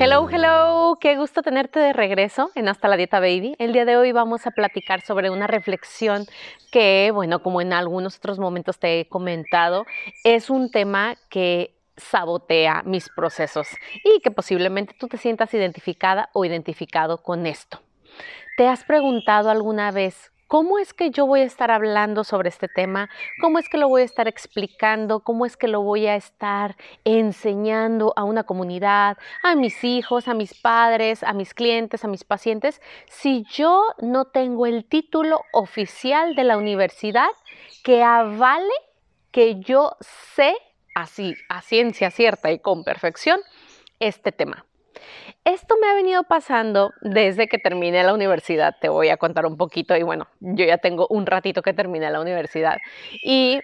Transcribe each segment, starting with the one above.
Hello, hello, qué gusto tenerte de regreso en Hasta la Dieta Baby. El día de hoy vamos a platicar sobre una reflexión que, bueno, como en algunos otros momentos te he comentado, es un tema que sabotea mis procesos y que posiblemente tú te sientas identificada o identificado con esto. ¿Te has preguntado alguna vez ¿Cómo es que yo voy a estar hablando sobre este tema? ¿Cómo es que lo voy a estar explicando? ¿Cómo es que lo voy a estar enseñando a una comunidad, a mis hijos, a mis padres, a mis clientes, a mis pacientes, si yo no tengo el título oficial de la universidad que avale que yo sé así, a ciencia cierta y con perfección, este tema? Esto me ha venido pasando desde que terminé la universidad. Te voy a contar un poquito y bueno, yo ya tengo un ratito que terminé la universidad y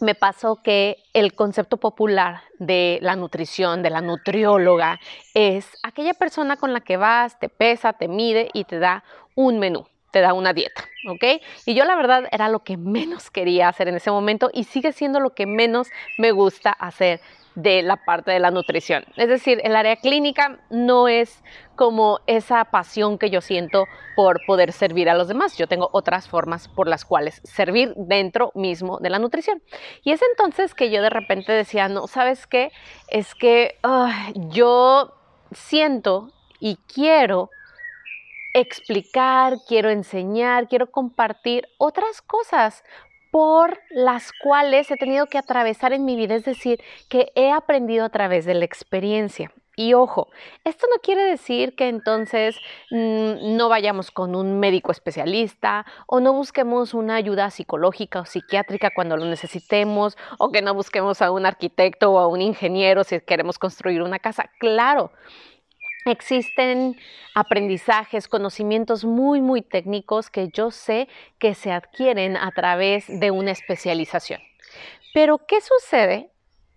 me pasó que el concepto popular de la nutrición, de la nutrióloga, es aquella persona con la que vas, te pesa, te mide y te da un menú te da una dieta, ¿ok? Y yo la verdad era lo que menos quería hacer en ese momento y sigue siendo lo que menos me gusta hacer de la parte de la nutrición. Es decir, el área clínica no es como esa pasión que yo siento por poder servir a los demás. Yo tengo otras formas por las cuales servir dentro mismo de la nutrición. Y es entonces que yo de repente decía, no, ¿sabes qué? Es que yo siento y quiero explicar, quiero enseñar, quiero compartir otras cosas por las cuales he tenido que atravesar en mi vida, es decir, que he aprendido a través de la experiencia. Y ojo, esto no quiere decir que entonces mm, no vayamos con un médico especialista o no busquemos una ayuda psicológica o psiquiátrica cuando lo necesitemos o que no busquemos a un arquitecto o a un ingeniero si queremos construir una casa. Claro, Existen aprendizajes, conocimientos muy, muy técnicos que yo sé que se adquieren a través de una especialización. Pero, ¿qué sucede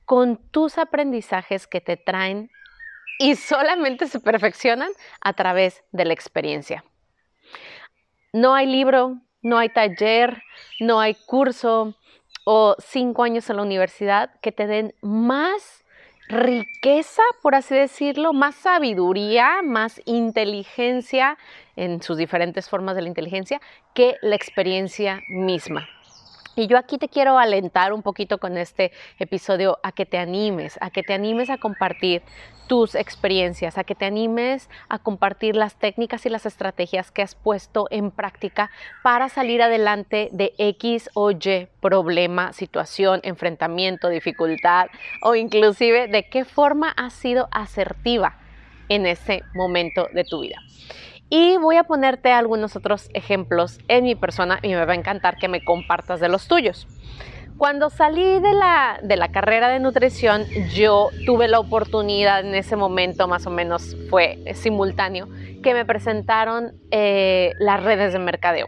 con tus aprendizajes que te traen y solamente se perfeccionan a través de la experiencia? No hay libro, no hay taller, no hay curso o cinco años en la universidad que te den más riqueza, por así decirlo, más sabiduría, más inteligencia en sus diferentes formas de la inteligencia que la experiencia misma. Y yo aquí te quiero alentar un poquito con este episodio a que te animes, a que te animes a compartir tus experiencias, a que te animes a compartir las técnicas y las estrategias que has puesto en práctica para salir adelante de X o Y problema, situación, enfrentamiento, dificultad o inclusive de qué forma has sido asertiva en ese momento de tu vida. Y voy a ponerte algunos otros ejemplos en mi persona y me va a encantar que me compartas de los tuyos. Cuando salí de la, de la carrera de nutrición, yo tuve la oportunidad en ese momento, más o menos fue simultáneo, que me presentaron eh, las redes de mercadeo,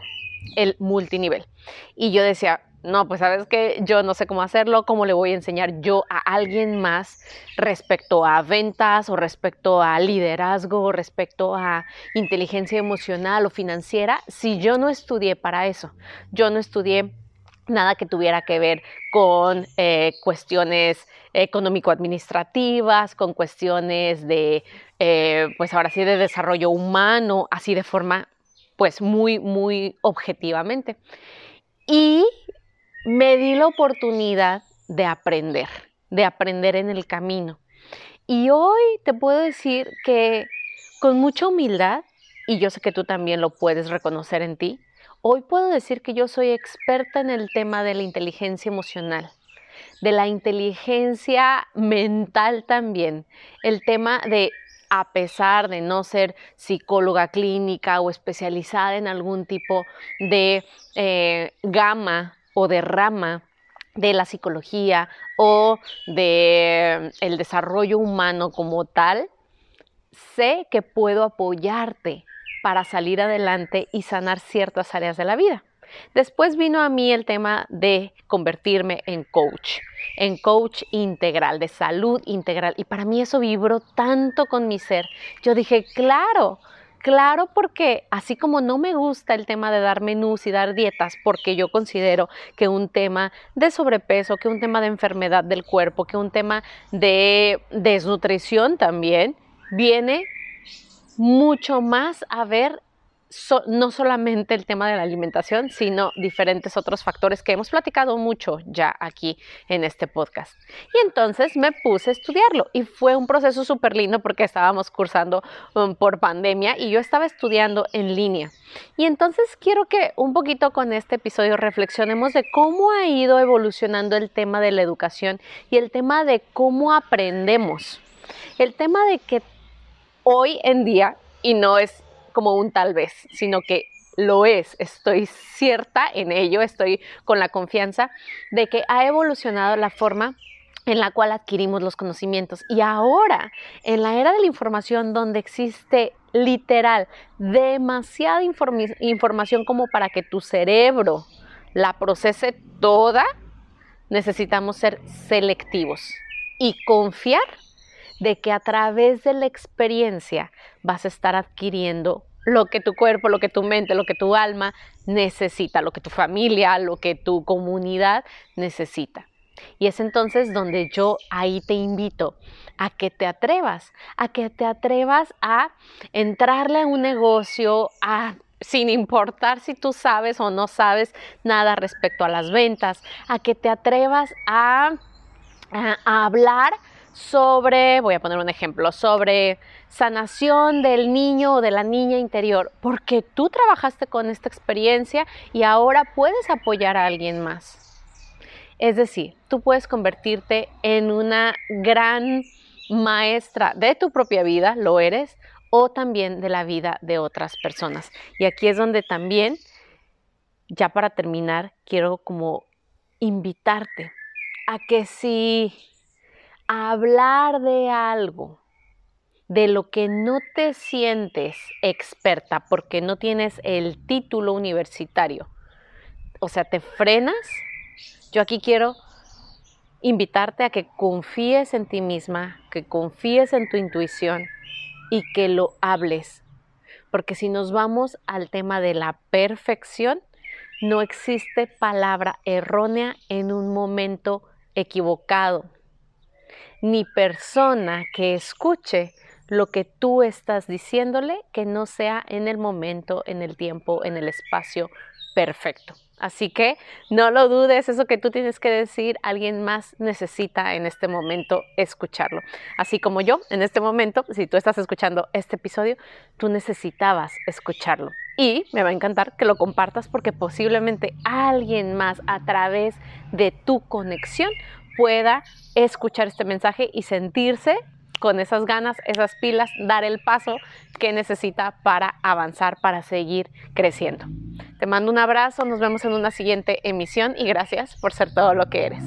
el multinivel. Y yo decía, no, pues sabes que yo no sé cómo hacerlo, cómo le voy a enseñar yo a alguien más respecto a ventas o respecto a liderazgo o respecto a inteligencia emocional o financiera si yo no estudié para eso. Yo no estudié nada que tuviera que ver con eh, cuestiones económico-administrativas, con cuestiones de, eh, pues ahora sí, de desarrollo humano, así de forma, pues muy, muy objetivamente. Y me di la oportunidad de aprender, de aprender en el camino. Y hoy te puedo decir que con mucha humildad, y yo sé que tú también lo puedes reconocer en ti, hoy puedo decir que yo soy experta en el tema de la inteligencia emocional, de la inteligencia mental también, el tema de a pesar de no ser psicóloga clínica o especializada en algún tipo de eh, gama o de rama de la psicología o de el desarrollo humano como tal, sé que puedo apoyarte para salir adelante y sanar ciertas áreas de la vida. Después vino a mí el tema de convertirme en coach, en coach integral, de salud integral. Y para mí eso vibró tanto con mi ser. Yo dije, claro, Claro, porque así como no me gusta el tema de dar menús y dar dietas, porque yo considero que un tema de sobrepeso, que un tema de enfermedad del cuerpo, que un tema de desnutrición también, viene mucho más a ver no solamente el tema de la alimentación, sino diferentes otros factores que hemos platicado mucho ya aquí en este podcast. Y entonces me puse a estudiarlo y fue un proceso súper lindo porque estábamos cursando um, por pandemia y yo estaba estudiando en línea. Y entonces quiero que un poquito con este episodio reflexionemos de cómo ha ido evolucionando el tema de la educación y el tema de cómo aprendemos. El tema de que hoy en día, y no es como un tal vez, sino que lo es, estoy cierta en ello, estoy con la confianza de que ha evolucionado la forma en la cual adquirimos los conocimientos. Y ahora, en la era de la información, donde existe literal demasiada información como para que tu cerebro la procese toda, necesitamos ser selectivos y confiar de que a través de la experiencia vas a estar adquiriendo lo que tu cuerpo, lo que tu mente, lo que tu alma necesita, lo que tu familia, lo que tu comunidad necesita. Y es entonces donde yo ahí te invito a que te atrevas, a que te atrevas a entrarle a un negocio, a sin importar si tú sabes o no sabes nada respecto a las ventas, a que te atrevas a, a hablar sobre, voy a poner un ejemplo, sobre sanación del niño o de la niña interior, porque tú trabajaste con esta experiencia y ahora puedes apoyar a alguien más. Es decir, tú puedes convertirte en una gran maestra de tu propia vida, lo eres, o también de la vida de otras personas. Y aquí es donde también, ya para terminar, quiero como invitarte a que si hablar de algo de lo que no te sientes experta porque no tienes el título universitario, o sea, te frenas, yo aquí quiero invitarte a que confíes en ti misma, que confíes en tu intuición y que lo hables. Porque si nos vamos al tema de la perfección, no existe palabra errónea en un momento equivocado ni persona que escuche lo que tú estás diciéndole que no sea en el momento, en el tiempo, en el espacio perfecto. Así que no lo dudes, eso que tú tienes que decir, alguien más necesita en este momento escucharlo. Así como yo, en este momento, si tú estás escuchando este episodio, tú necesitabas escucharlo. Y me va a encantar que lo compartas porque posiblemente alguien más a través de tu conexión pueda escuchar este mensaje y sentirse con esas ganas, esas pilas, dar el paso que necesita para avanzar, para seguir creciendo. Te mando un abrazo, nos vemos en una siguiente emisión y gracias por ser todo lo que eres.